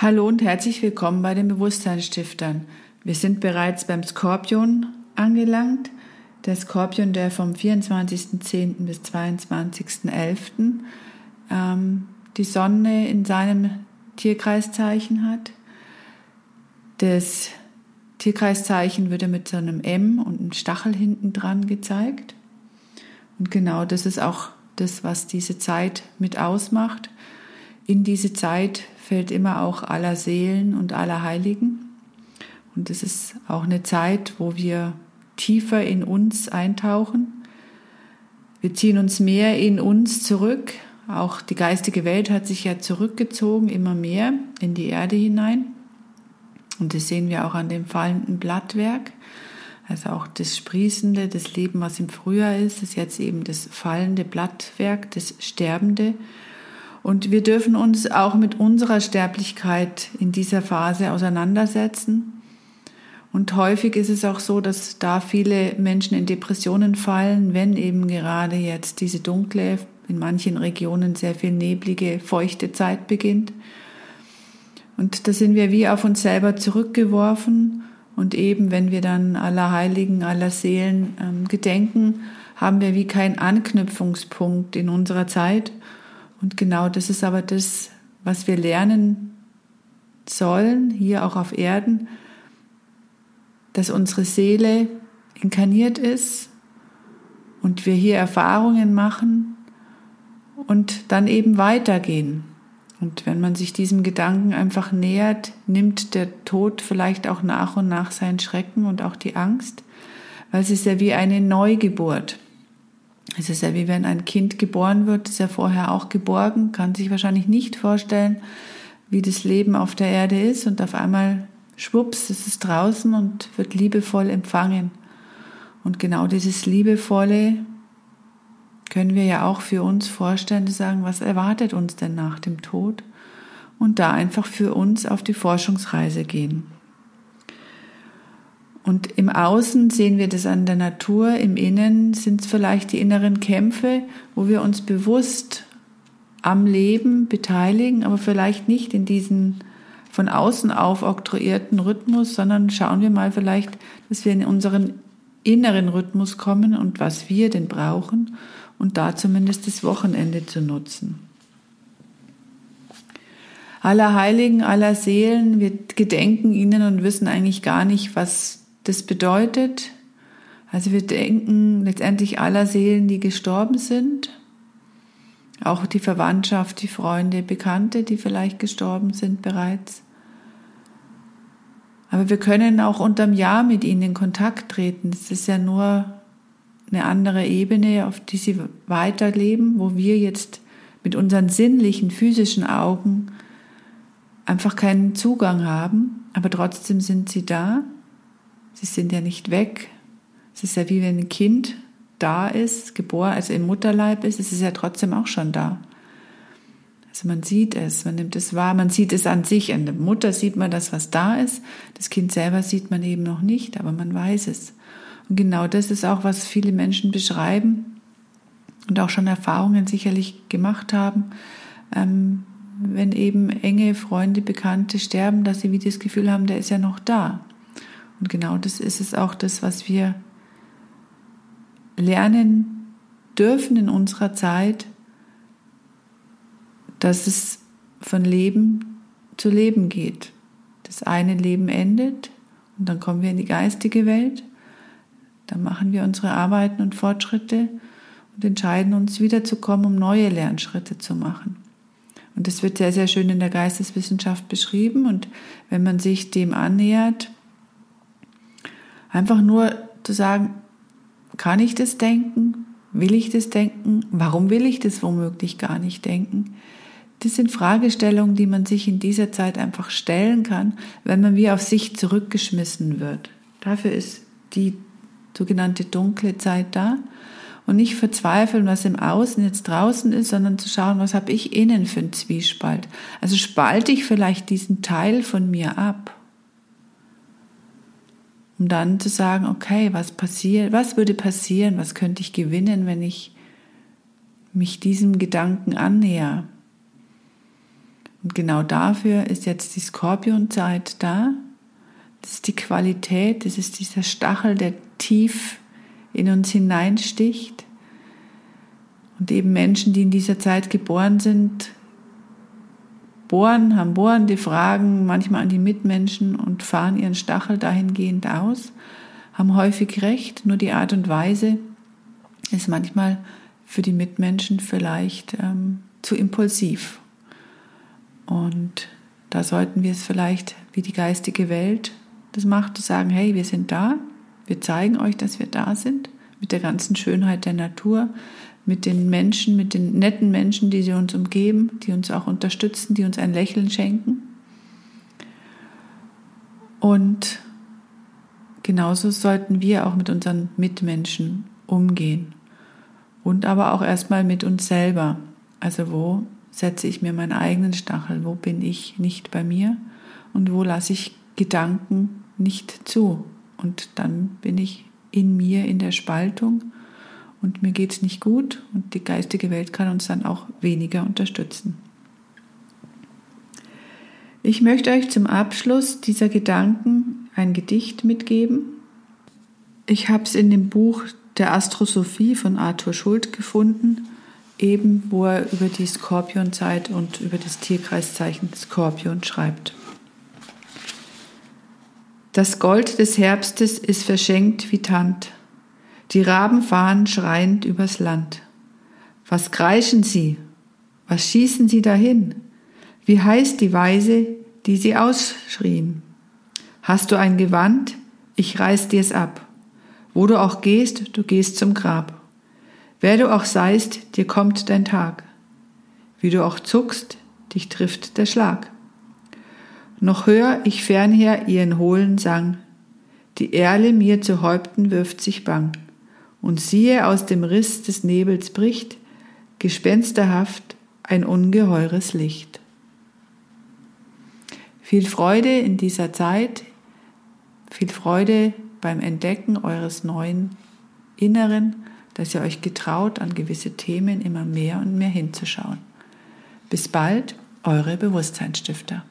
Hallo und herzlich willkommen bei den Bewusstseinsstiftern. Wir sind bereits beim Skorpion angelangt. Der Skorpion, der vom 24.10. bis 22.11. Ähm, die Sonne in seinem Tierkreiszeichen hat. Das Tierkreiszeichen wird mit so einem M und einem Stachel hinten dran gezeigt. Und genau das ist auch das, was diese Zeit mit ausmacht. In diese Zeit fällt immer auch aller Seelen und aller Heiligen. Und es ist auch eine Zeit, wo wir tiefer in uns eintauchen. Wir ziehen uns mehr in uns zurück. Auch die geistige Welt hat sich ja zurückgezogen, immer mehr in die Erde hinein. Und das sehen wir auch an dem fallenden Blattwerk. Also auch das Sprießende, das Leben, was im Frühjahr ist, ist jetzt eben das fallende Blattwerk, das Sterbende. Und wir dürfen uns auch mit unserer Sterblichkeit in dieser Phase auseinandersetzen. Und häufig ist es auch so, dass da viele Menschen in Depressionen fallen, wenn eben gerade jetzt diese dunkle, in manchen Regionen sehr viel neblige, feuchte Zeit beginnt. Und da sind wir wie auf uns selber zurückgeworfen. Und eben, wenn wir dann aller Heiligen, aller Seelen ähm, gedenken, haben wir wie keinen Anknüpfungspunkt in unserer Zeit und genau das ist aber das, was wir lernen sollen, hier auch auf Erden, dass unsere Seele inkarniert ist und wir hier Erfahrungen machen und dann eben weitergehen. Und wenn man sich diesem Gedanken einfach nähert, nimmt der Tod vielleicht auch nach und nach seinen Schrecken und auch die Angst, weil es ist ja wie eine Neugeburt. Es ist ja wie wenn ein Kind geboren wird, ist ja vorher auch geborgen, kann sich wahrscheinlich nicht vorstellen, wie das Leben auf der Erde ist und auf einmal schwupps, es ist draußen und wird liebevoll empfangen. Und genau dieses Liebevolle können wir ja auch für uns vorstellen, zu sagen, was erwartet uns denn nach dem Tod? Und da einfach für uns auf die Forschungsreise gehen. Und im Außen sehen wir das an der Natur, im Innen sind es vielleicht die inneren Kämpfe, wo wir uns bewusst am Leben beteiligen, aber vielleicht nicht in diesen von außen aufoktroyierten Rhythmus, sondern schauen wir mal vielleicht, dass wir in unseren inneren Rhythmus kommen und was wir denn brauchen und da zumindest das Wochenende zu nutzen. Aller Heiligen, aller Seelen, wir gedenken ihnen und wissen eigentlich gar nicht, was das bedeutet, also wir denken letztendlich aller Seelen, die gestorben sind, auch die Verwandtschaft, die Freunde, Bekannte, die vielleicht gestorben sind bereits. Aber wir können auch unterm Jahr mit ihnen in Kontakt treten. Es ist ja nur eine andere Ebene, auf die sie weiterleben, wo wir jetzt mit unseren sinnlichen, physischen Augen einfach keinen Zugang haben, aber trotzdem sind sie da Sie sind ja nicht weg. Es ist ja wie wenn ein Kind da ist, geboren, also im Mutterleib ist, es ist ja trotzdem auch schon da. Also man sieht es, man nimmt es wahr, man sieht es an sich. An der Mutter sieht man das, was da ist. Das Kind selber sieht man eben noch nicht, aber man weiß es. Und genau das ist auch, was viele Menschen beschreiben und auch schon Erfahrungen sicherlich gemacht haben, ähm, wenn eben enge Freunde, Bekannte sterben, dass sie wie das Gefühl haben, der ist ja noch da. Und genau das ist es auch das, was wir lernen dürfen in unserer Zeit, dass es von Leben zu Leben geht. Das eine Leben endet und dann kommen wir in die geistige Welt. Dann machen wir unsere Arbeiten und Fortschritte und entscheiden uns wiederzukommen, um neue Lernschritte zu machen. Und das wird sehr, sehr schön in der Geisteswissenschaft beschrieben. Und wenn man sich dem annähert, Einfach nur zu sagen, kann ich das denken? Will ich das denken? Warum will ich das womöglich gar nicht denken? Das sind Fragestellungen, die man sich in dieser Zeit einfach stellen kann, wenn man wie auf sich zurückgeschmissen wird. Dafür ist die sogenannte dunkle Zeit da. Und nicht verzweifeln, was im Außen jetzt draußen ist, sondern zu schauen, was habe ich innen für einen Zwiespalt. Also spalte ich vielleicht diesen Teil von mir ab um dann zu sagen, okay, was passiert, was würde passieren, was könnte ich gewinnen, wenn ich mich diesem Gedanken annäher? Und genau dafür ist jetzt die Skorpionzeit da. Das ist die Qualität, das ist dieser Stachel, der tief in uns hineinsticht. Und eben Menschen, die in dieser Zeit geboren sind, bohren, haben bohrende Fragen manchmal an die Mitmenschen und fahren ihren Stachel dahingehend aus, haben häufig recht, nur die Art und Weise ist manchmal für die Mitmenschen vielleicht ähm, zu impulsiv. Und da sollten wir es vielleicht, wie die geistige Welt das macht, zu sagen, hey, wir sind da, wir zeigen euch, dass wir da sind, mit der ganzen Schönheit der Natur, mit den Menschen, mit den netten Menschen, die sie uns umgeben, die uns auch unterstützen, die uns ein Lächeln schenken. Und genauso sollten wir auch mit unseren Mitmenschen umgehen. Und aber auch erstmal mit uns selber. Also wo setze ich mir meinen eigenen Stachel? Wo bin ich nicht bei mir? Und wo lasse ich Gedanken nicht zu? Und dann bin ich in mir in der Spaltung und mir geht es nicht gut und die geistige Welt kann uns dann auch weniger unterstützen. Ich möchte euch zum Abschluss dieser Gedanken ein Gedicht mitgeben. Ich habe es in dem Buch der Astrosophie von Arthur Schult gefunden, eben wo er über die Skorpionzeit und über das Tierkreiszeichen Skorpion schreibt. Das Gold des Herbstes ist verschenkt wie Tand. Die Raben fahren schreiend übers Land. Was kreischen sie? Was schießen sie dahin? Wie heißt die Weise, die sie ausschrien? Hast du ein Gewand? Ich reiß dir's ab. Wo du auch gehst, du gehst zum Grab. Wer du auch seist, dir kommt dein Tag. Wie du auch zuckst, dich trifft der Schlag. Noch hör ich fernher ihren hohlen Sang. Die Erle mir zu Häupten wirft sich bang und siehe aus dem Riss des Nebels bricht, gespensterhaft ein ungeheures Licht. Viel Freude in dieser Zeit, viel Freude beim Entdecken eures neuen Inneren, dass ihr euch getraut, an gewisse Themen immer mehr und mehr hinzuschauen. Bis bald, eure Bewusstseinsstifter.